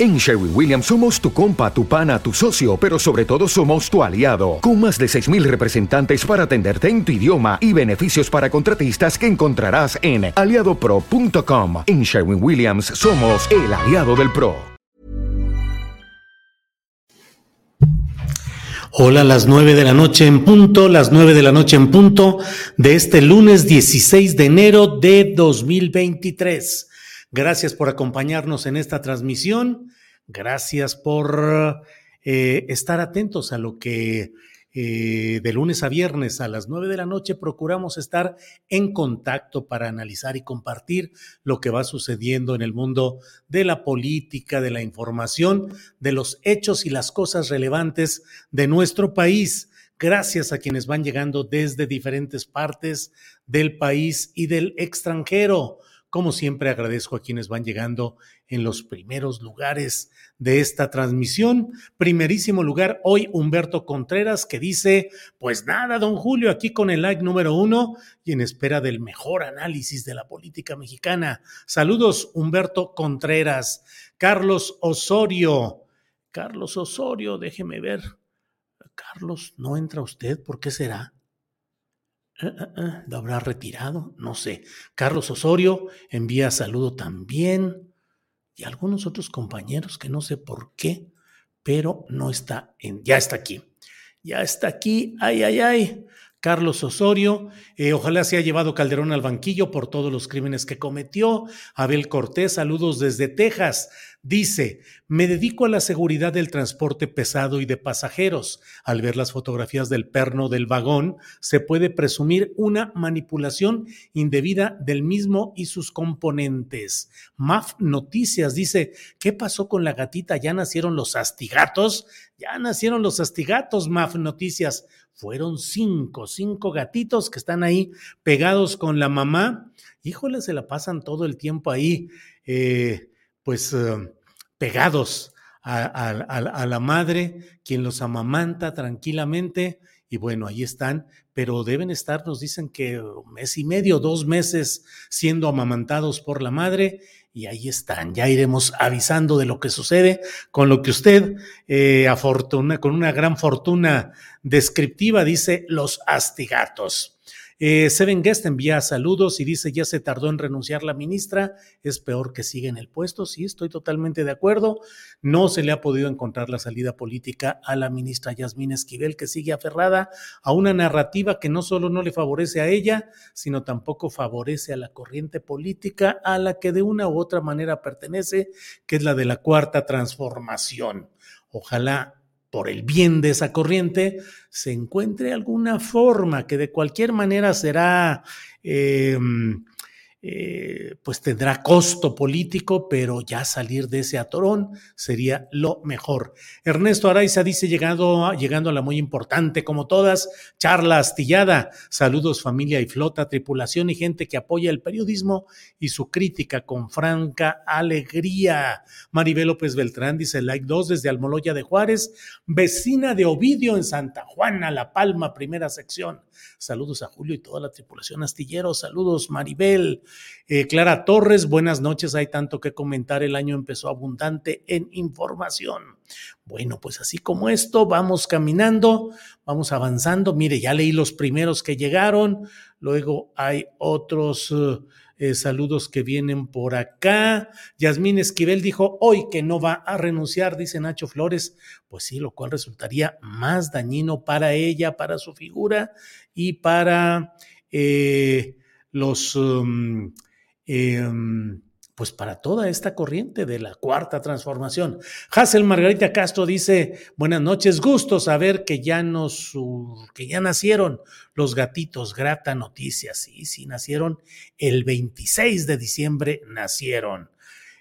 En Sherwin Williams somos tu compa, tu pana, tu socio, pero sobre todo somos tu aliado, con más de 6.000 representantes para atenderte en tu idioma y beneficios para contratistas que encontrarás en aliadopro.com. En Sherwin Williams somos el aliado del PRO. Hola, las 9 de la noche en punto, las 9 de la noche en punto de este lunes 16 de enero de 2023. Gracias por acompañarnos en esta transmisión. Gracias por eh, estar atentos a lo que eh, de lunes a viernes a las nueve de la noche procuramos estar en contacto para analizar y compartir lo que va sucediendo en el mundo de la política, de la información, de los hechos y las cosas relevantes de nuestro país. Gracias a quienes van llegando desde diferentes partes del país y del extranjero. Como siempre, agradezco a quienes van llegando en los primeros lugares de esta transmisión. Primerísimo lugar, hoy Humberto Contreras, que dice, pues nada, don Julio, aquí con el like número uno y en espera del mejor análisis de la política mexicana. Saludos, Humberto Contreras. Carlos Osorio. Carlos Osorio, déjeme ver. Carlos, ¿no entra usted? ¿Por qué será? Eh, eh, ¿Lo habrá retirado? No sé. Carlos Osorio envía saludo también. Y algunos otros compañeros que no sé por qué, pero no está en. Ya está aquí. Ya está aquí. Ay, ay, ay. Carlos Osorio, ojalá se haya llevado Calderón al banquillo por todos los crímenes que cometió. Abel Cortés, saludos desde Texas. Dice, me dedico a la seguridad del transporte pesado y de pasajeros. Al ver las fotografías del perno del vagón, se puede presumir una manipulación indebida del mismo y sus componentes. MAF Noticias dice, ¿qué pasó con la gatita? ¿Ya nacieron los astigatos? Ya nacieron los astigatos, MAF Noticias. Fueron cinco, cinco gatitos que están ahí pegados con la mamá. Híjole, se la pasan todo el tiempo ahí. Eh, pues eh, pegados a, la madre, quien los amamanta tranquilamente. Y bueno, ahí están, pero deben estar, nos dicen que un mes y medio, dos meses siendo amamantados por la madre, y ahí están. Ya iremos avisando de lo que sucede con lo que usted, eh, afortuna, con una gran fortuna descriptiva, dice los astigatos. Eh, Seven Guest envía saludos y dice, ya se tardó en renunciar la ministra, es peor que siga en el puesto. Sí, estoy totalmente de acuerdo. No se le ha podido encontrar la salida política a la ministra Yasmín Esquivel, que sigue aferrada a una narrativa que no solo no le favorece a ella, sino tampoco favorece a la corriente política a la que de una u otra manera pertenece, que es la de la cuarta transformación. Ojalá por el bien de esa corriente, se encuentre alguna forma que de cualquier manera será em, eh, pues tendrá costo político, pero ya salir de ese atorón sería lo mejor. Ernesto Araiza dice, llegando, llegando a la muy importante, como todas, charla astillada. Saludos familia y flota, tripulación y gente que apoya el periodismo y su crítica con franca alegría. Maribel López Beltrán dice, like 2 desde Almoloya de Juárez, vecina de Ovidio en Santa Juana, La Palma, primera sección. Saludos a Julio y toda la tripulación astillero. Saludos, Maribel. Eh, Clara Torres, buenas noches. Hay tanto que comentar. El año empezó abundante en información. Bueno, pues así como esto, vamos caminando, vamos avanzando. Mire, ya leí los primeros que llegaron. Luego hay otros. Eh, eh, saludos que vienen por acá. Yasmín Esquivel dijo hoy que no va a renunciar, dice Nacho Flores. Pues sí, lo cual resultaría más dañino para ella, para su figura y para los, um, em, pues para toda esta corriente de la cuarta transformación. Hazel Margarita Castro dice, buenas noches, gusto saber que ya nos, que ya nacieron los gatitos, grata noticia, sí, sí, nacieron el 26 de diciembre, nacieron.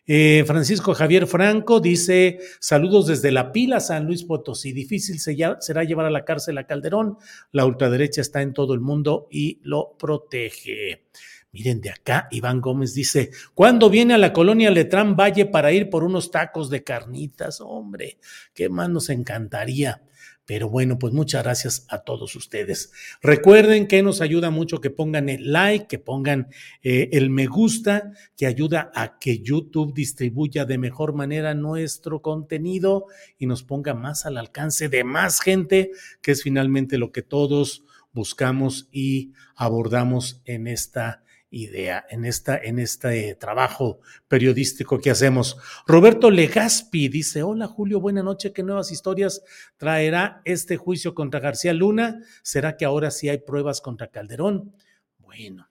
Eh, Francisco Javier Franco dice: Saludos desde la pila, San Luis Potosí. Difícil será llevar a la cárcel a Calderón. La ultraderecha está en todo el mundo y lo protege. Miren, de acá Iván Gómez dice, ¿cuándo viene a la colonia Letrán Valle para ir por unos tacos de carnitas? Hombre, qué más nos encantaría. Pero bueno, pues muchas gracias a todos ustedes. Recuerden que nos ayuda mucho que pongan el like, que pongan eh, el me gusta, que ayuda a que YouTube distribuya de mejor manera nuestro contenido y nos ponga más al alcance de más gente, que es finalmente lo que todos buscamos y abordamos en esta idea en, esta, en este trabajo periodístico que hacemos. Roberto Legaspi dice, hola Julio, buena noche, ¿qué nuevas historias traerá este juicio contra García Luna? ¿Será que ahora sí hay pruebas contra Calderón? Bueno,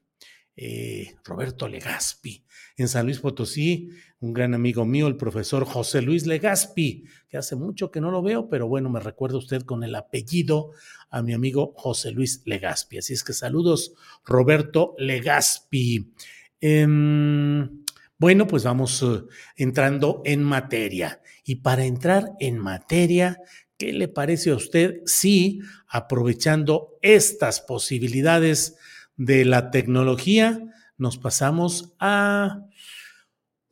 eh, Roberto Legaspi. En San Luis Potosí, un gran amigo mío, el profesor José Luis Legaspi, que hace mucho que no lo veo, pero bueno, me recuerda usted con el apellido a mi amigo José Luis Legaspi. Así es que saludos, Roberto Legaspi. Em, bueno, pues vamos eh, entrando en materia. Y para entrar en materia, ¿qué le parece a usted si, aprovechando estas posibilidades de la tecnología, nos pasamos a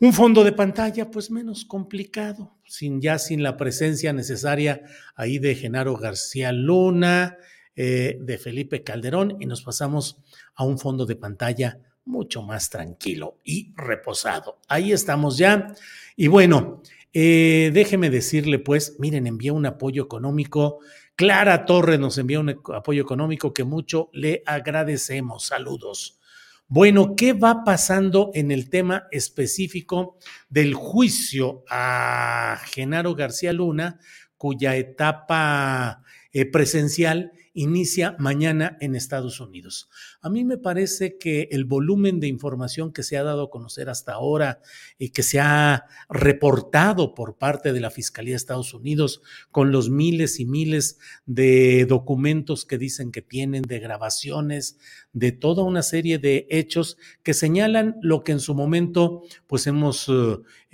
un fondo de pantalla, pues menos complicado, sin ya sin la presencia necesaria ahí de Genaro García Luna, eh, de Felipe Calderón, y nos pasamos a un fondo de pantalla mucho más tranquilo y reposado. Ahí estamos ya. Y bueno, eh, déjeme decirle, pues, miren, envié un apoyo económico. Clara Torres nos envió un apoyo económico que mucho le agradecemos. Saludos. Bueno, ¿qué va pasando en el tema específico del juicio a Genaro García Luna, cuya etapa eh, presencial inicia mañana en Estados Unidos. A mí me parece que el volumen de información que se ha dado a conocer hasta ahora y que se ha reportado por parte de la Fiscalía de Estados Unidos con los miles y miles de documentos que dicen que tienen, de grabaciones, de toda una serie de hechos que señalan lo que en su momento pues hemos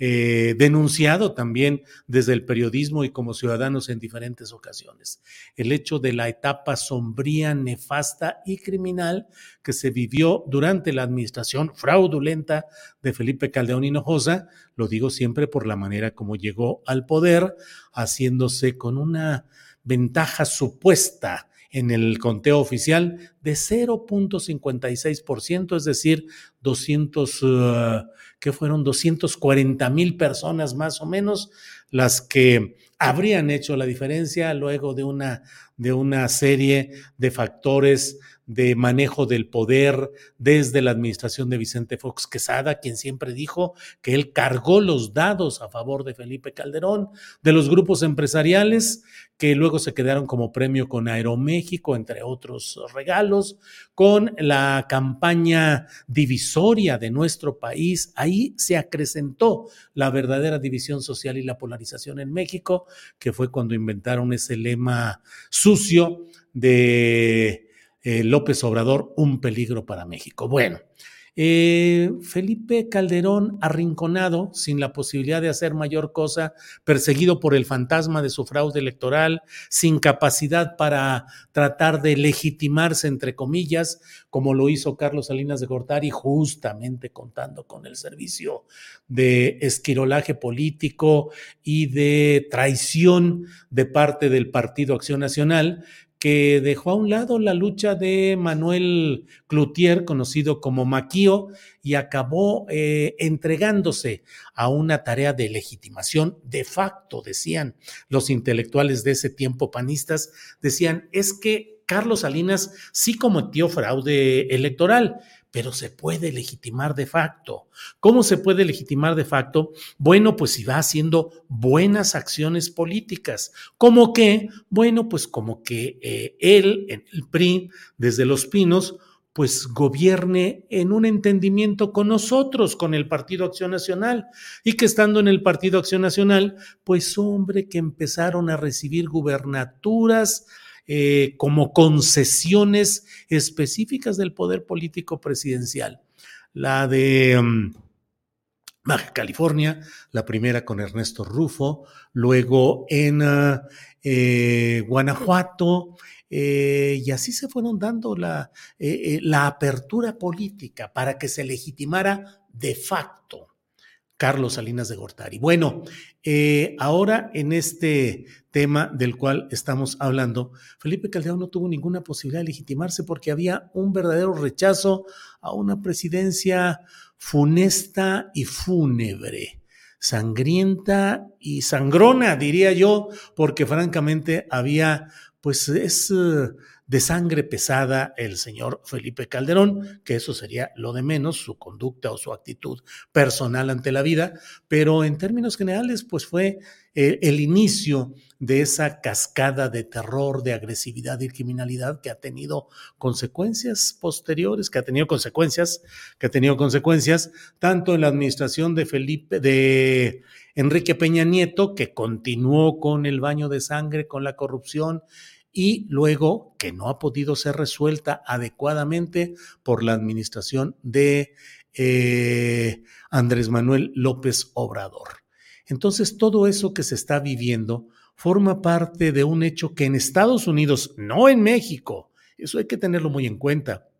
eh, denunciado también desde el periodismo y como ciudadanos en diferentes ocasiones. El hecho de la etapa sombría, nefasta y criminal que se vivió durante la administración fraudulenta de Felipe Caldeón Hinojosa, lo digo siempre por la manera como llegó al poder, haciéndose con una ventaja supuesta en el conteo oficial de 0.56%, es decir, 200, uh, que fueron 240 mil personas más o menos las que habrían hecho la diferencia luego de una, de una serie de factores de manejo del poder desde la administración de Vicente Fox Quesada, quien siempre dijo que él cargó los dados a favor de Felipe Calderón, de los grupos empresariales que luego se quedaron como premio con Aeroméxico, entre otros regalos, con la campaña divisoria de nuestro país. Ahí se acrecentó la verdadera división social y la polarización en México, que fue cuando inventaron ese lema sucio de eh, López Obrador, un peligro para México. Bueno, eh, Felipe Calderón, arrinconado, sin la posibilidad de hacer mayor cosa, perseguido por el fantasma de su fraude electoral, sin capacidad para tratar de legitimarse, entre comillas, como lo hizo Carlos Salinas de Gortari, justamente contando con el servicio de esquirolaje político y de traición de parte del Partido Acción Nacional, que dejó a un lado la lucha de Manuel Cloutier, conocido como Maquío, y acabó eh, entregándose a una tarea de legitimación de facto, decían los intelectuales de ese tiempo panistas, decían, es que Carlos Salinas sí cometió fraude electoral, pero se puede legitimar de facto. ¿Cómo se puede legitimar de facto? Bueno, pues si va haciendo buenas acciones políticas. ¿Cómo que? Bueno, pues como que eh, él el PRI, desde Los Pinos, pues gobierne en un entendimiento con nosotros, con el Partido Acción Nacional, y que estando en el Partido Acción Nacional, pues hombre, que empezaron a recibir gubernaturas eh, como concesiones específicas del poder político presidencial. La de... Mm, California, la primera con Ernesto Rufo, luego en ah, eh, Guanajuato, eh, y así se fueron dando la apertura política para que se legitimara de facto Carlos Salinas de Gortari. Bueno, ahora en este tema del cual estamos hablando, Felipe Calderón no tuvo ninguna posibilidad de legitimarse porque había un verdadero rechazo a una presidencia funesta y fúnebre, sangrienta y sangrona, diría yo, porque francamente había, pues es eh, de sangre pesada el señor Felipe Calderón, que eso sería lo de menos, su conducta o su actitud personal ante la vida, pero en términos generales, pues fue eh, el inicio de esa cascada de terror, de agresividad y criminalidad que ha tenido consecuencias posteriores, que ha tenido consecuencias, que ha tenido consecuencias tanto en la administración de Felipe, de Enrique Peña Nieto, que continuó con el baño de sangre, con la corrupción y luego que no ha podido ser resuelta adecuadamente por la administración de eh, Andrés Manuel López Obrador. Entonces, todo eso que se está viviendo forma parte de un hecho que en Estados Unidos, no en México, eso hay que tenerlo muy en cuenta,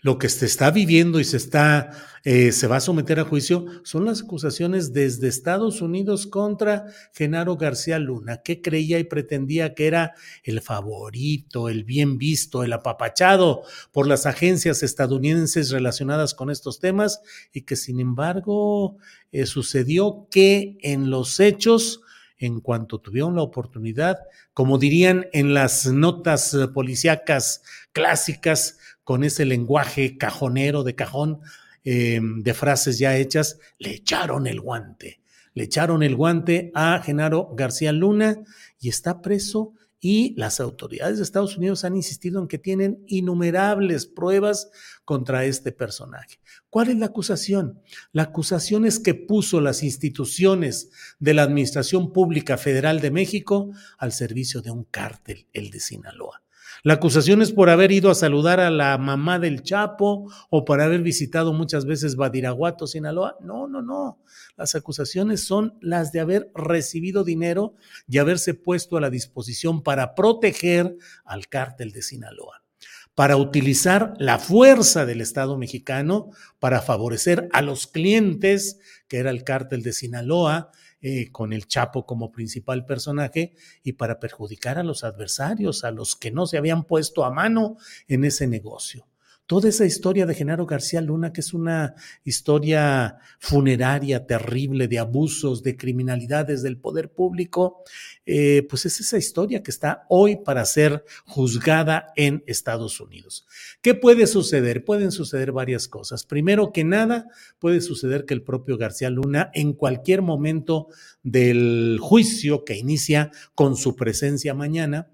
lo que se está viviendo y se está, eh, se va a someter a juicio son las acusaciones desde Estados Unidos contra Genaro García Luna, que creía y pretendía que era el favorito, el bien visto, el apapachado por las agencias estadounidenses relacionadas con estos temas y que sin embargo eh, sucedió que en los hechos en cuanto tuvieron la oportunidad, como dirían en las notas policíacas clásicas, con ese lenguaje cajonero de cajón eh, de frases ya hechas, le echaron el guante. Le echaron el guante a Genaro García Luna y está preso y las autoridades de Estados Unidos han insistido en que tienen innumerables pruebas contra este personaje. ¿Cuál es la acusación? La acusación es que puso las instituciones de la Administración Pública Federal de México al servicio de un cártel, el de Sinaloa. La acusación es por haber ido a saludar a la mamá del Chapo o por haber visitado muchas veces Badiraguato, Sinaloa. No, no, no. Las acusaciones son las de haber recibido dinero y haberse puesto a la disposición para proteger al cártel de Sinaloa para utilizar la fuerza del Estado mexicano para favorecer a los clientes, que era el cártel de Sinaloa, eh, con el Chapo como principal personaje y para perjudicar a los adversarios, a los que no se habían puesto a mano en ese negocio toda esa historia de Genaro García Luna, que es una historia funeraria terrible de abusos, de criminalidades del poder público, eh, pues es esa historia que está hoy para ser juzgada en Estados Unidos. ¿Qué puede suceder? Pueden suceder varias cosas. Primero que nada, puede suceder que el propio García Luna en cualquier momento del juicio que inicia con su presencia mañana,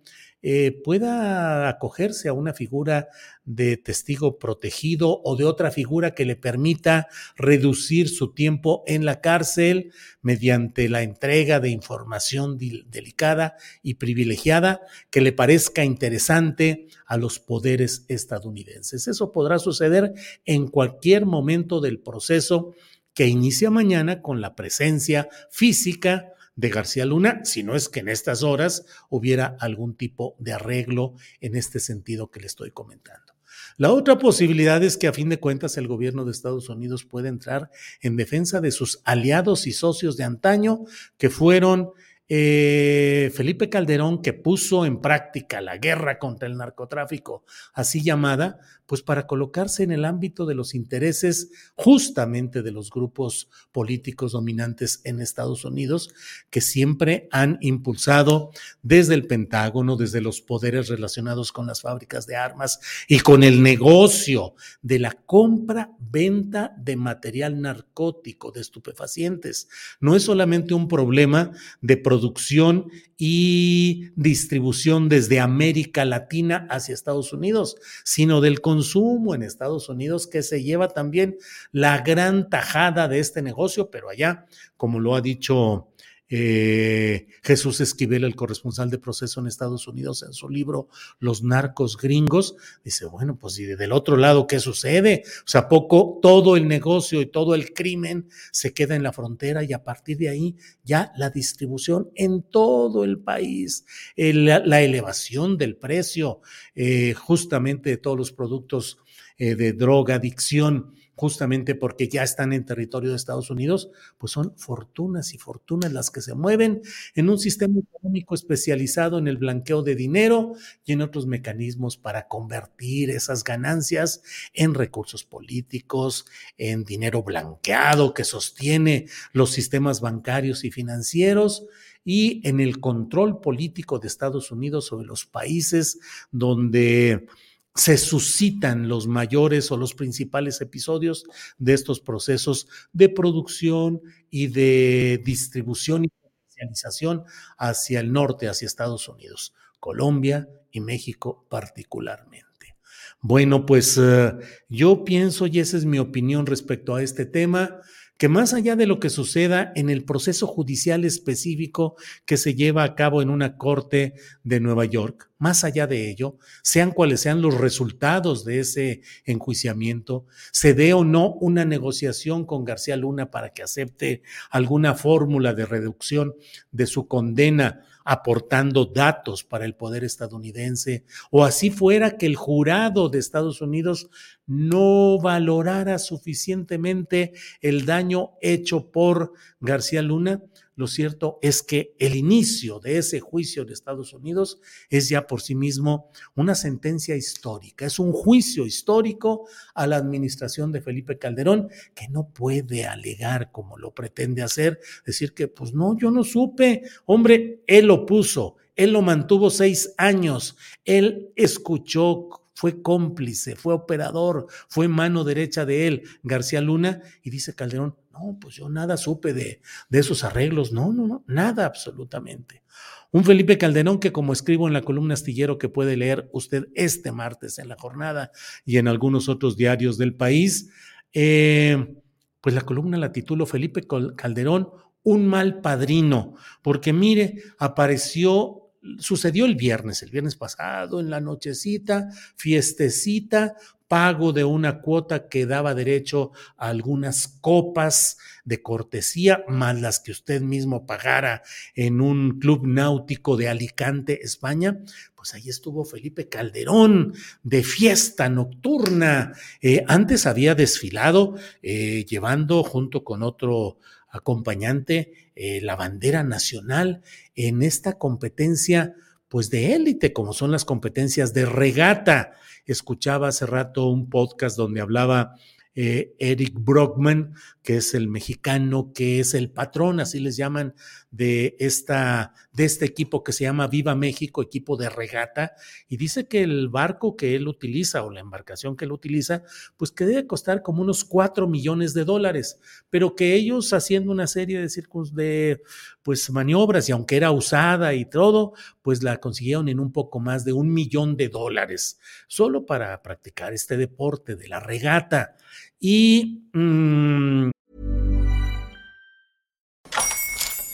eh, pueda acogerse a una figura de testigo protegido o de otra figura que le permita reducir su tiempo en la cárcel mediante la entrega de información delicada y privilegiada que le parezca interesante a los poderes estadounidenses. Eso podrá suceder en cualquier momento del proceso que inicia mañana con la presencia física de García Luna, si no es que en estas horas hubiera algún tipo de arreglo en este sentido que le estoy comentando. La otra posibilidad es que a fin de cuentas el gobierno de Estados Unidos puede entrar en defensa de sus aliados y socios de antaño que fueron eh, Felipe Calderón, que puso en práctica la guerra contra el narcotráfico, así llamada, pues para colocarse en el ámbito de los intereses justamente de los grupos políticos dominantes en Estados Unidos, que siempre han impulsado desde el Pentágono, desde los poderes relacionados con las fábricas de armas y con el negocio de la compra, venta de material narcótico, de estupefacientes. No es solamente un problema de producción producción y distribución desde América Latina hacia Estados Unidos, sino del consumo en Estados Unidos que se lleva también la gran tajada de este negocio, pero allá, como lo ha dicho eh, Jesús Esquivel, el corresponsal de proceso en Estados Unidos, en su libro Los narcos gringos, dice, bueno, pues y del otro lado, ¿qué sucede? O sea, poco todo el negocio y todo el crimen se queda en la frontera y a partir de ahí ya la distribución en todo el país, la elevación del precio eh, justamente de todos los productos eh, de droga, adicción, justamente porque ya están en territorio de Estados Unidos, pues son fortunas y fortunas las que se mueven en un sistema económico especializado en el blanqueo de dinero y en otros mecanismos para convertir esas ganancias en recursos políticos, en dinero blanqueado que sostiene los sistemas bancarios y financieros y en el control político de Estados Unidos sobre los países donde se suscitan los mayores o los principales episodios de estos procesos de producción y de distribución y comercialización hacia el norte, hacia Estados Unidos, Colombia y México particularmente. Bueno, pues eh, yo pienso, y esa es mi opinión respecto a este tema, que más allá de lo que suceda en el proceso judicial específico que se lleva a cabo en una corte de Nueva York, más allá de ello, sean cuales sean los resultados de ese enjuiciamiento, se dé o no una negociación con García Luna para que acepte alguna fórmula de reducción de su condena aportando datos para el poder estadounidense, o así fuera que el jurado de Estados Unidos no valorara suficientemente el daño hecho por García Luna, lo cierto es que el inicio de ese juicio de Estados Unidos es ya por sí mismo una sentencia histórica, es un juicio histórico a la administración de Felipe Calderón que no puede alegar como lo pretende hacer, decir que pues no, yo no supe, hombre, él lo puso, él lo mantuvo seis años, él escuchó fue cómplice, fue operador, fue mano derecha de él, García Luna, y dice Calderón, no, pues yo nada supe de, de esos arreglos, no, no, no, nada absolutamente. Un Felipe Calderón que como escribo en la columna astillero que puede leer usted este martes en la jornada y en algunos otros diarios del país, eh, pues la columna la titulo Felipe Calderón, un mal padrino, porque mire, apareció sucedió el viernes, el viernes pasado, en la nochecita, fiestecita, pago de una cuota que daba derecho a algunas copas de cortesía, más las que usted mismo pagara en un club náutico de Alicante, España, pues ahí estuvo Felipe Calderón de fiesta nocturna. Eh, antes había desfilado eh, llevando junto con otro acompañante eh, la bandera nacional en esta competencia pues de élite, como son las competencias de regata. Escuchaba hace rato un podcast donde hablaba eh, Eric Brockman, que es el mexicano, que es el patrón, así les llaman, de, esta, de este equipo que se llama Viva México, equipo de regata, y dice que el barco que él utiliza o la embarcación que él utiliza, pues que debe costar como unos cuatro millones de dólares, pero que ellos haciendo una serie de circunstancias, de pues maniobras, y aunque era usada y todo, pues la consiguieron en un poco más de un millón de dólares, solo para practicar este deporte de la regata. Y mmm,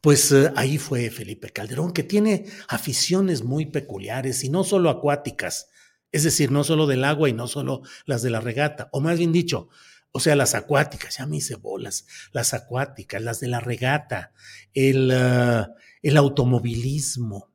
Pues eh, ahí fue Felipe Calderón, que tiene aficiones muy peculiares y no solo acuáticas, es decir, no solo del agua y no solo las de la regata, o más bien dicho, o sea, las acuáticas, ya me hice bolas, las acuáticas, las de la regata, el, el automovilismo,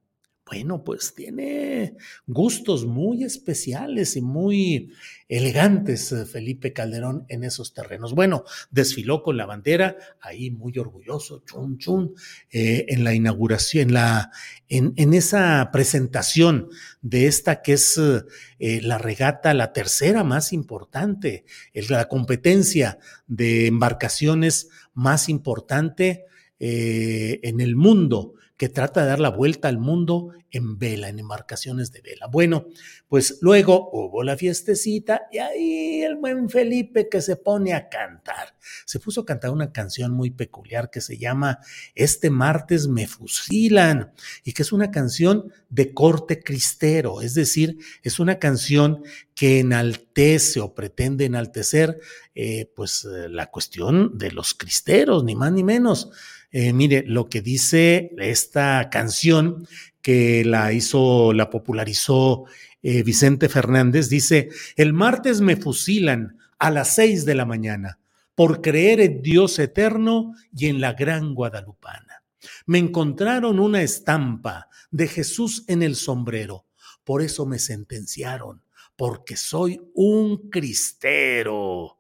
bueno, pues tiene gustos muy especiales y muy elegantes eh, Felipe Calderón en esos terrenos. Bueno, desfiló con la bandera, ahí muy orgulloso, chun chun, eh, en la inauguración, en, la, en, en, esa presentación de esta que es eh, la regata, la tercera más importante, la competencia de embarcaciones más importante en el mundo que trata de dar la vuelta al mundo en vela, en embarcaciones de vela. Bueno, pues luego hubo la fiestecita y ahí el buen Felipe que se pone a cantar. Se puso a cantar una canción muy peculiar que se llama Este martes me fusilan y que es una canción de corte cristero, es decir, es una canción que enaltece o pretende enaltecer eh, pues eh, la cuestión de los cristeros, ni más ni menos. Eh, mire, lo que dice esta canción que la hizo, la popularizó eh, Vicente Fernández, dice, el martes me fusilan a las seis de la mañana por creer en Dios eterno y en la gran guadalupana. Me encontraron una estampa de Jesús en el sombrero, por eso me sentenciaron, porque soy un cristero.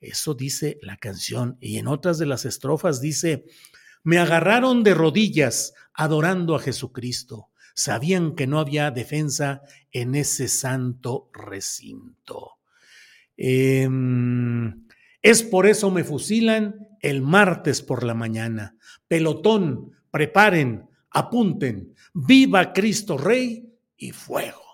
Eso dice la canción. Y en otras de las estrofas dice, me agarraron de rodillas adorando a Jesucristo. Sabían que no había defensa en ese santo recinto. Em, es por eso me fusilan el martes por la mañana. Pelotón, preparen, apunten. Viva Cristo Rey y fuego.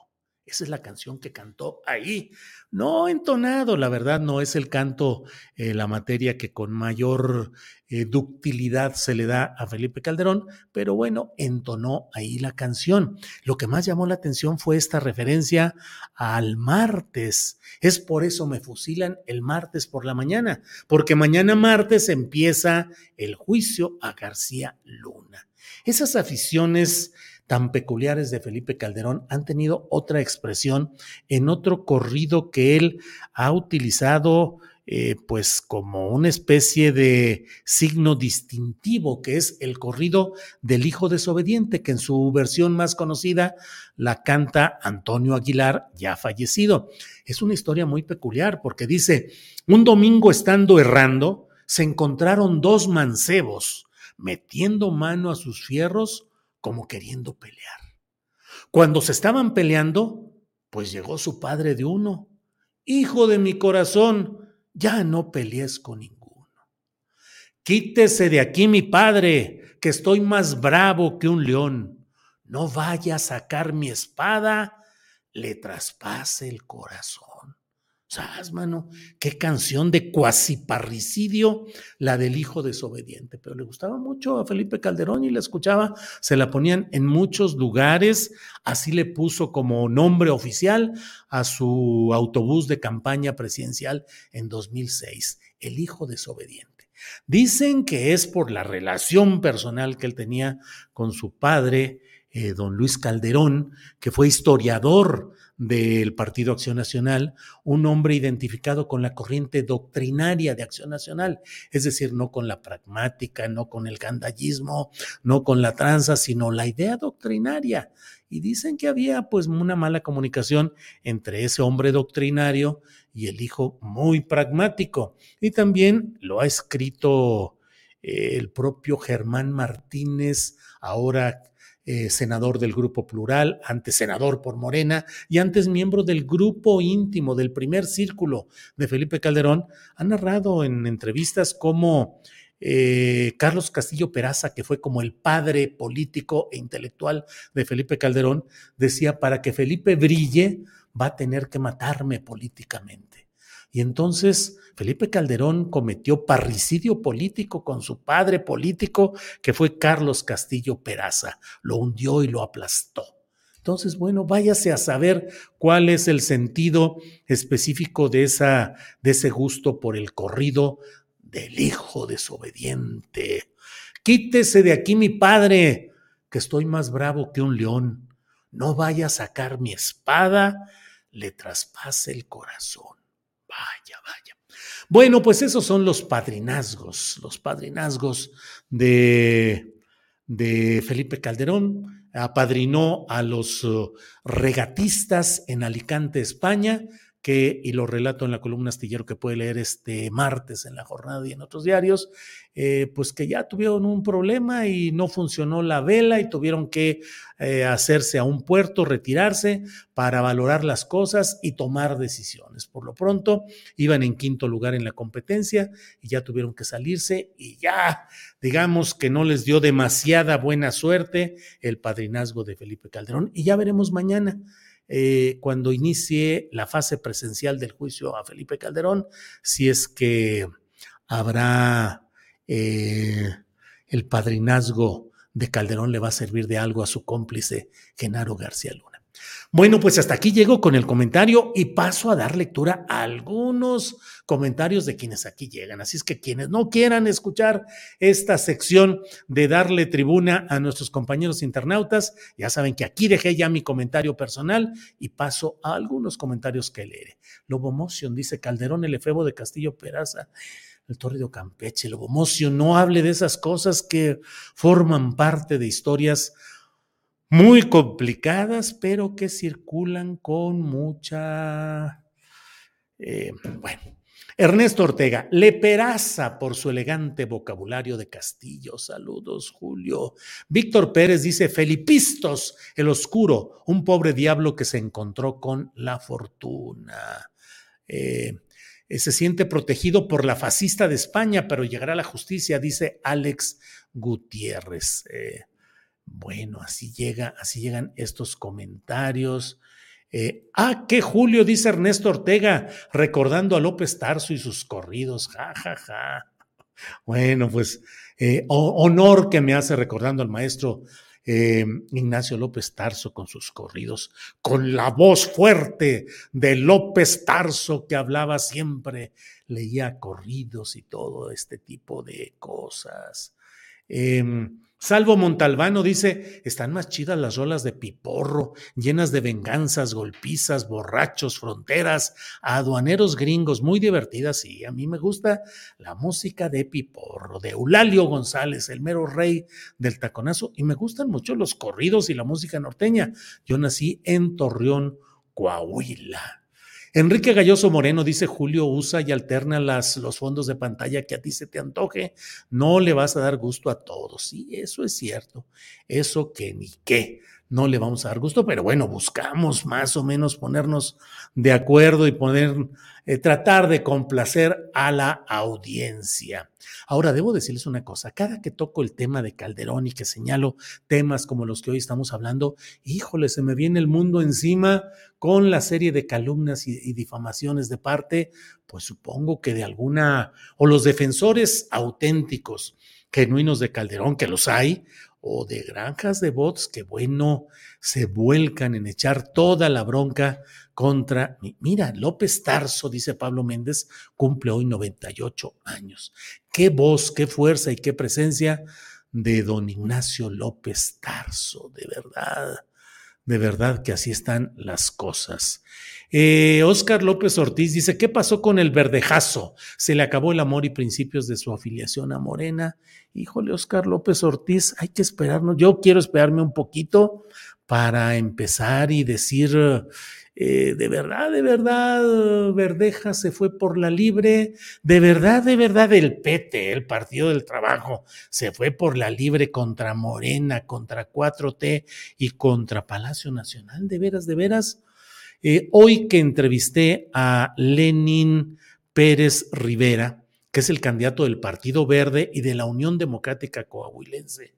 Esa es la canción que cantó ahí. No entonado, la verdad, no es el canto, eh, la materia que con mayor eh, ductilidad se le da a Felipe Calderón, pero bueno, entonó ahí la canción. Lo que más llamó la atención fue esta referencia al martes. Es por eso me fusilan el martes por la mañana, porque mañana martes empieza el juicio a García Luna. Esas aficiones tan peculiares de Felipe Calderón han tenido otra expresión en otro corrido que él ha utilizado eh, pues como una especie de signo distintivo, que es el corrido del Hijo desobediente, que en su versión más conocida la canta Antonio Aguilar, ya fallecido. Es una historia muy peculiar porque dice, un domingo estando errando, se encontraron dos mancebos metiendo mano a sus fierros como queriendo pelear. Cuando se estaban peleando, pues llegó su padre de uno. Hijo de mi corazón, ya no pelees con ninguno. Quítese de aquí mi padre, que estoy más bravo que un león. No vaya a sacar mi espada, le traspase el corazón. ¿Sabes, mano? Qué canción de cuasi parricidio, la del hijo desobediente. Pero le gustaba mucho a Felipe Calderón y la escuchaba, se la ponían en muchos lugares. Así le puso como nombre oficial a su autobús de campaña presidencial en 2006, el hijo desobediente. Dicen que es por la relación personal que él tenía con su padre, eh, don Luis Calderón, que fue historiador del Partido Acción Nacional, un hombre identificado con la corriente doctrinaria de Acción Nacional, es decir, no con la pragmática, no con el gandallismo, no con la tranza, sino la idea doctrinaria. Y dicen que había pues una mala comunicación entre ese hombre doctrinario y el hijo muy pragmático. Y también lo ha escrito eh, el propio Germán Martínez, ahora eh, senador del Grupo Plural, antes senador por Morena y antes miembro del grupo íntimo, del primer círculo de Felipe Calderón, ha narrado en entrevistas como eh, Carlos Castillo Peraza, que fue como el padre político e intelectual de Felipe Calderón, decía, para que Felipe brille, va a tener que matarme políticamente. Y entonces Felipe Calderón cometió parricidio político con su padre político, que fue Carlos Castillo Peraza. Lo hundió y lo aplastó. Entonces, bueno, váyase a saber cuál es el sentido específico de, esa, de ese gusto por el corrido del hijo desobediente. Quítese de aquí, mi padre, que estoy más bravo que un león. No vaya a sacar mi espada, le traspase el corazón. Vaya, vaya. Bueno, pues esos son los padrinazgos, los padrinazgos de, de Felipe Calderón. apadrinó a los uh, regatistas en Alicante, España, que, y lo relato en la columna astillero que puede leer este martes en la jornada y en otros diarios, eh, pues que ya tuvieron un problema y no funcionó la vela y tuvieron que eh, hacerse a un puerto, retirarse para valorar las cosas y tomar decisiones. Por lo pronto, iban en quinto lugar en la competencia y ya tuvieron que salirse y ya, digamos que no les dio demasiada buena suerte el padrinazgo de Felipe Calderón y ya veremos mañana eh, cuando inicie la fase presencial del juicio a Felipe Calderón, si es que habrá eh, el padrinazgo de Calderón le va a servir de algo a su cómplice Genaro García Luna. Bueno, pues hasta aquí llego con el comentario y paso a dar lectura a algunos comentarios de quienes aquí llegan. Así es que quienes no quieran escuchar esta sección de darle tribuna a nuestros compañeros internautas, ya saben que aquí dejé ya mi comentario personal y paso a algunos comentarios que leeré. Lobo Motion dice Calderón, el efebo de Castillo Peraza el Torrido Campeche, Lobo no hable de esas cosas que forman parte de historias muy complicadas, pero que circulan con mucha... Eh, bueno, Ernesto Ortega, leperaza por su elegante vocabulario de Castillo. Saludos, Julio. Víctor Pérez dice, Felipistos, el oscuro, un pobre diablo que se encontró con la fortuna. Eh, eh, se siente protegido por la fascista de España, pero llegará a la justicia, dice Alex Gutiérrez. Bueno, así llega, así llegan estos comentarios. Eh, ah, qué Julio, dice Ernesto Ortega, recordando a López Tarso y sus corridos. Ja, ja, ja. Bueno, pues eh, honor que me hace recordando al maestro eh, Ignacio López Tarso con sus corridos, con la voz fuerte de López Tarso que hablaba siempre, leía corridos y todo este tipo de cosas. Em, Salvo Montalbano dice, están más chidas las rolas de Piporro, llenas de venganzas, golpizas, borrachos, fronteras, aduaneros gringos, muy divertidas. Y a mí me gusta la música de Piporro, de Eulalio González, el mero rey del taconazo. Y me gustan mucho los corridos y la música norteña. Yo nací en Torreón, Coahuila. Enrique Galloso Moreno dice, Julio, usa y alterna los fondos de pantalla que a ti se te antoje. No le vas a dar gusto a todos. Sí, eso es cierto. Eso que ni qué. No le vamos a dar gusto, pero bueno, buscamos más o menos ponernos de acuerdo y poner eh, tratar de complacer a la audiencia. Ahora, debo decirles una cosa, cada que toco el tema de Calderón y que señalo temas como los que hoy estamos hablando, híjole, se me viene el mundo encima con la serie de calumnias y, y difamaciones de parte, pues supongo que de alguna, o los defensores auténticos, genuinos de Calderón, que los hay, o de granjas de bots que, bueno, se vuelcan en echar toda la bronca contra, mira, López Tarso, dice Pablo Méndez, cumple hoy 98 años. Qué voz, qué fuerza y qué presencia de don Ignacio López Tarso, de verdad, de verdad que así están las cosas. Eh, Oscar López Ortiz dice, ¿qué pasó con el verdejazo? Se le acabó el amor y principios de su afiliación a Morena. Híjole, Oscar López Ortiz, hay que esperarnos. Yo quiero esperarme un poquito para empezar y decir, eh, de verdad, de verdad, Verdeja se fue por la libre, de verdad, de verdad, el PT, el Partido del Trabajo, se fue por la libre contra Morena, contra 4T y contra Palacio Nacional, de veras, de veras. Eh, hoy que entrevisté a Lenin Pérez Rivera, que es el candidato del Partido Verde y de la Unión Democrática Coahuilense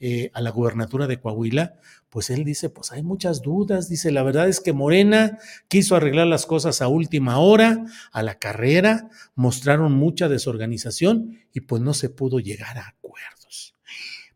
eh, a la gubernatura de Coahuila, pues él dice, pues hay muchas dudas, dice, la verdad es que Morena quiso arreglar las cosas a última hora, a la carrera, mostraron mucha desorganización y pues no se pudo llegar a acuerdos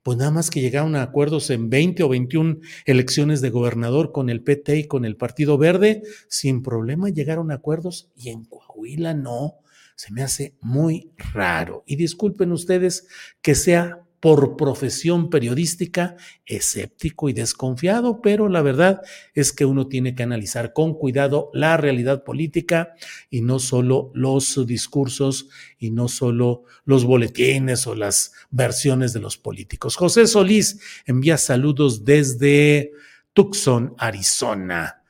pues nada más que llegaron a acuerdos en 20 o 21 elecciones de gobernador con el PT y con el Partido Verde, sin problema llegaron a acuerdos y en Coahuila no. Se me hace muy raro. Y disculpen ustedes que sea por profesión periodística escéptico y desconfiado, pero la verdad es que uno tiene que analizar con cuidado la realidad política y no solo los discursos y no solo los boletines o las versiones de los políticos. José Solís envía saludos desde Tucson, Arizona.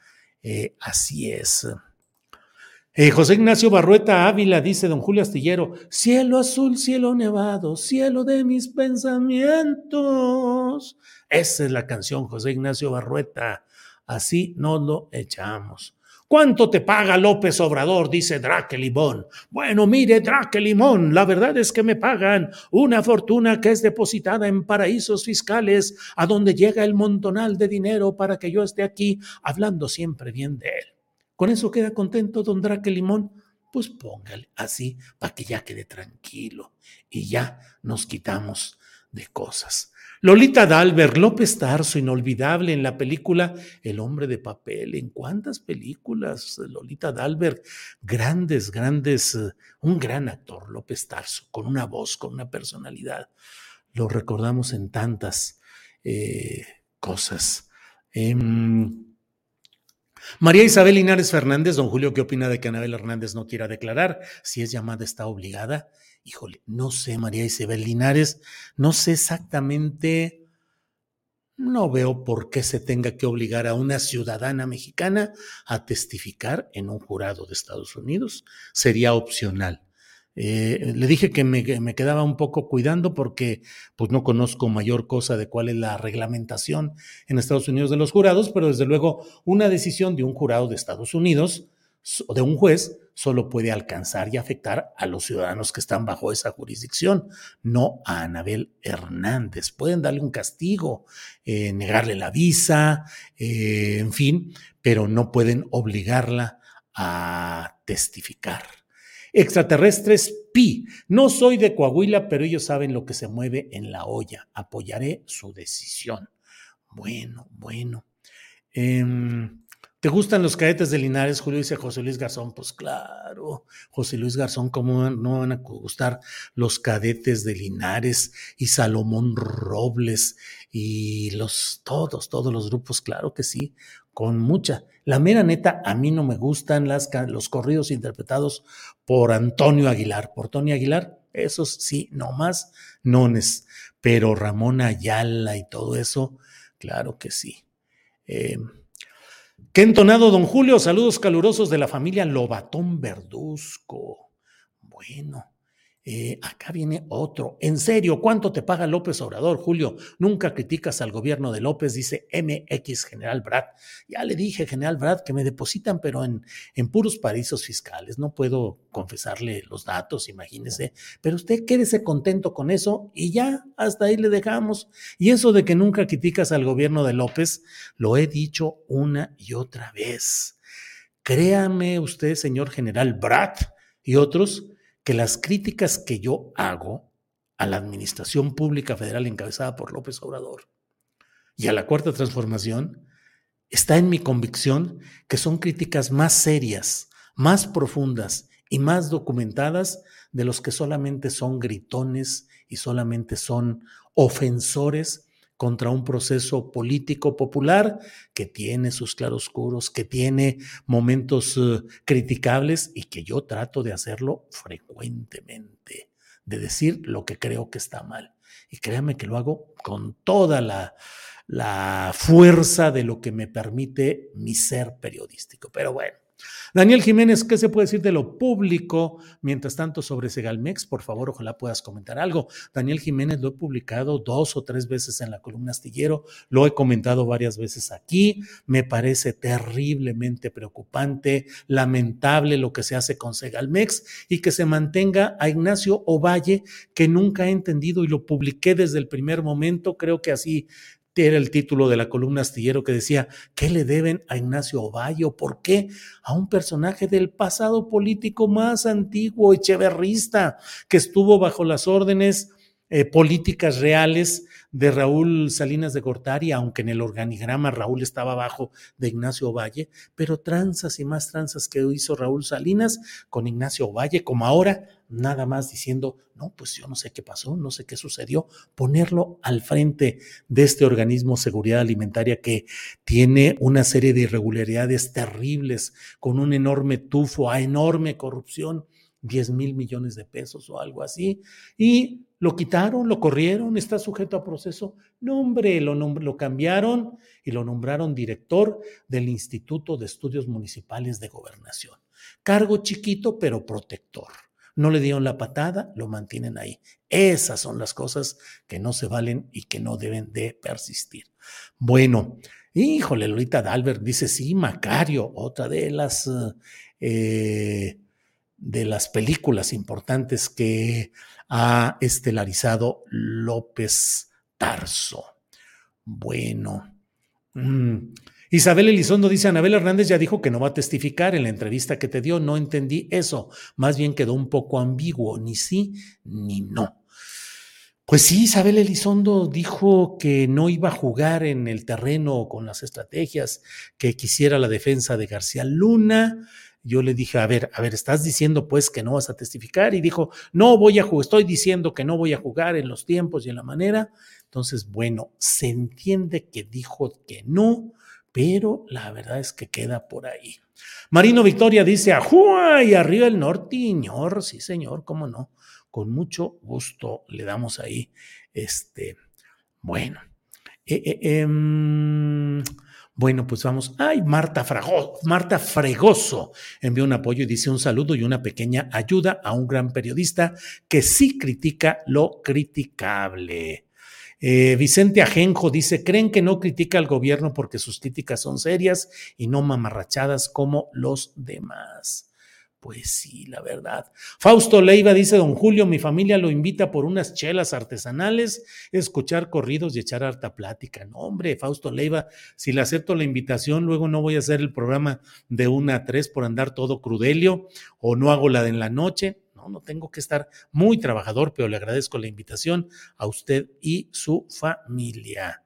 Eh, así es. Eh, José Ignacio Barrueta Ávila dice, don Julio Astillero, cielo azul, cielo nevado, cielo de mis pensamientos. Esa es la canción, José Ignacio Barrueta. Así nos lo echamos. ¿Cuánto te paga López Obrador? Dice Draque Limón. Bueno, mire, Draque Limón, la verdad es que me pagan una fortuna que es depositada en paraísos fiscales, a donde llega el montonal de dinero para que yo esté aquí hablando siempre bien de él. ¿Con eso queda contento don Draque Limón? Pues póngale así para que ya quede tranquilo y ya nos quitamos de cosas. Lolita Dalbert, López Tarso, inolvidable en la película El hombre de papel. ¿En cuántas películas? Lolita Dalbert, grandes, grandes, eh, un gran actor, López Tarso, con una voz, con una personalidad. Lo recordamos en tantas eh, cosas. Em, María Isabel Linares Fernández, don Julio, ¿qué opina de que Anabel Hernández no quiera declarar? Si es llamada, está obligada. Híjole, no sé, María Isabel Linares, no sé exactamente, no veo por qué se tenga que obligar a una ciudadana mexicana a testificar en un jurado de Estados Unidos. Sería opcional. Eh, le dije que me, me, quedaba un poco cuidando porque pues no conozco mayor cosa de cuál es la reglamentación en Estados Unidos de los jurados, pero desde luego una decisión de un jurado de Estados Unidos o de un juez solo puede alcanzar y afectar a los ciudadanos que están bajo esa jurisdicción, no a Anabel Hernández. Pueden darle un castigo, eh, negarle la visa, eh, en fin, pero no pueden obligarla a testificar. Extraterrestres Pi. No soy de Coahuila, pero ellos saben lo que se mueve en la olla. Apoyaré su decisión. Bueno, bueno. Em, ¿Te gustan los cadetes de Linares? Julio dice José Luis Garzón. Pues claro, José Luis Garzón, ¿cómo no van a gustar los cadetes de Linares y Salomón Robles y los todos, todos los grupos? Claro que sí con mucha. La mera neta, a mí no me gustan las, los corridos interpretados por Antonio Aguilar. Por Tony Aguilar, esos sí, no más nones. Pero Ramón Ayala y todo eso, claro que sí. Eh, qué entonado, don Julio. Saludos calurosos de la familia Lobatón Verduzco. Bueno, eh, acá viene otro. En serio, ¿cuánto te paga López Obrador, Julio? Nunca criticas al gobierno de López, dice MX General Brad. Ya le dije, General Brad, que me depositan, pero en, en puros paraísos fiscales. No puedo confesarle los datos, imagínese. Pero usted quédese contento con eso y ya hasta ahí le dejamos. Y eso de que nunca criticas al gobierno de López, lo he dicho una y otra vez. Créame usted, señor General Brad y otros, que las críticas que yo hago a la administración pública federal encabezada por López Obrador y a la cuarta transformación está en mi convicción que son críticas más serias, más profundas y más documentadas de los que solamente son gritones y solamente son ofensores contra un proceso político popular que tiene sus claroscuros, que tiene momentos uh, criticables y que yo trato de hacerlo frecuentemente, de decir lo que creo que está mal. Y créame que lo hago con toda la, la fuerza de lo que me permite mi ser periodístico. Pero bueno, Daniel Jiménez, ¿qué se puede decir de lo público? Mientras tanto, sobre Segalmex, por favor, ojalá puedas comentar algo. Daniel Jiménez lo he publicado dos o tres veces en la columna astillero, lo he comentado varias veces aquí. Me parece terriblemente preocupante, lamentable lo que se hace con Segalmex y que se mantenga a Ignacio Ovalle, que nunca he entendido y lo publiqué desde el primer momento. Creo que así era el título de la columna astillero que decía, ¿qué le deben a Ignacio Ovalle? ¿Por qué? A un personaje del pasado político más antiguo, echeverrista, que estuvo bajo las órdenes eh, políticas reales de Raúl Salinas de Gortari, aunque en el organigrama Raúl estaba abajo de Ignacio Valle, pero tranzas y más tranzas que hizo Raúl Salinas con Ignacio Valle, como ahora, nada más diciendo, no, pues yo no sé qué pasó, no sé qué sucedió, ponerlo al frente de este organismo seguridad alimentaria que tiene una serie de irregularidades terribles, con un enorme tufo a enorme corrupción 10 mil millones de pesos o algo así, y lo quitaron, lo corrieron, está sujeto a proceso. No, hombre, lo, lo cambiaron y lo nombraron director del Instituto de Estudios Municipales de Gobernación. Cargo chiquito, pero protector. No le dieron la patada, lo mantienen ahí. Esas son las cosas que no se valen y que no deben de persistir. Bueno, híjole, Lolita Dalbert dice, sí, Macario, otra de las... Eh, de las películas importantes que ha estelarizado López Tarso. Bueno. Mm, Isabel Elizondo dice, Anabel Hernández ya dijo que no va a testificar en la entrevista que te dio, no entendí eso, más bien quedó un poco ambiguo, ni sí ni no. Pues sí, Isabel Elizondo dijo que no iba a jugar en el terreno con las estrategias que quisiera la defensa de García Luna, yo le dije, a ver, a ver, estás diciendo pues que no vas a testificar y dijo, no voy a jugar, estoy diciendo que no voy a jugar en los tiempos y en la manera. Entonces, bueno, se entiende que dijo que no, pero la verdad es que queda por ahí. Marino Victoria dice, ¡ajúa! Y arriba el nortiñor, sí señor, cómo no, con mucho gusto le damos ahí, este, bueno. Eh, eh, em, bueno, pues vamos. Ay, Marta, Marta Fregoso envió un apoyo y dice un saludo y una pequeña ayuda a un gran periodista que sí critica lo criticable. Eh, Vicente Ajenjo dice, ¿creen que no critica al gobierno porque sus críticas son serias y no mamarrachadas como los demás? Pues sí, la verdad. Fausto Leiva dice, don Julio, mi familia lo invita por unas chelas artesanales, escuchar corridos y echar harta plática. No, hombre, Fausto Leiva, si le acepto la invitación, luego no voy a hacer el programa de una a tres por andar todo crudelio o no hago la de en la noche. No, no tengo que estar muy trabajador, pero le agradezco la invitación a usted y su familia.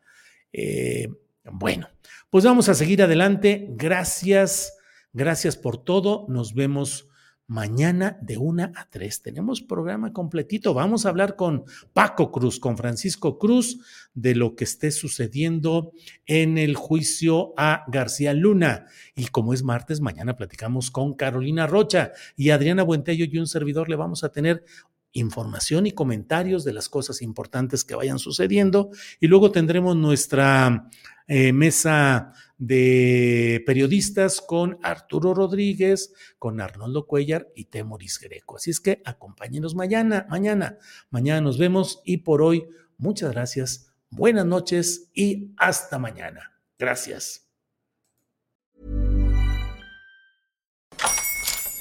Eh, bueno, pues vamos a seguir adelante. Gracias Gracias por todo. Nos vemos mañana de una a tres. Tenemos programa completito. Vamos a hablar con Paco Cruz, con Francisco Cruz, de lo que esté sucediendo en el juicio a García Luna. Y como es martes, mañana platicamos con Carolina Rocha y Adriana Buentello y un servidor le vamos a tener información y comentarios de las cosas importantes que vayan sucediendo. Y luego tendremos nuestra eh, mesa de periodistas con Arturo Rodríguez, con Arnoldo Cuellar y Temoris Greco. Así es que acompáñenos mañana, mañana, mañana nos vemos y por hoy muchas gracias, buenas noches y hasta mañana. Gracias.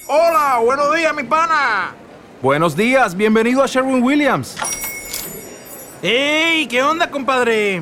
Hola, buenos días, mi pana. Buenos días, bienvenido a Sherwin Williams. ¡Ey! ¿Qué onda, compadre?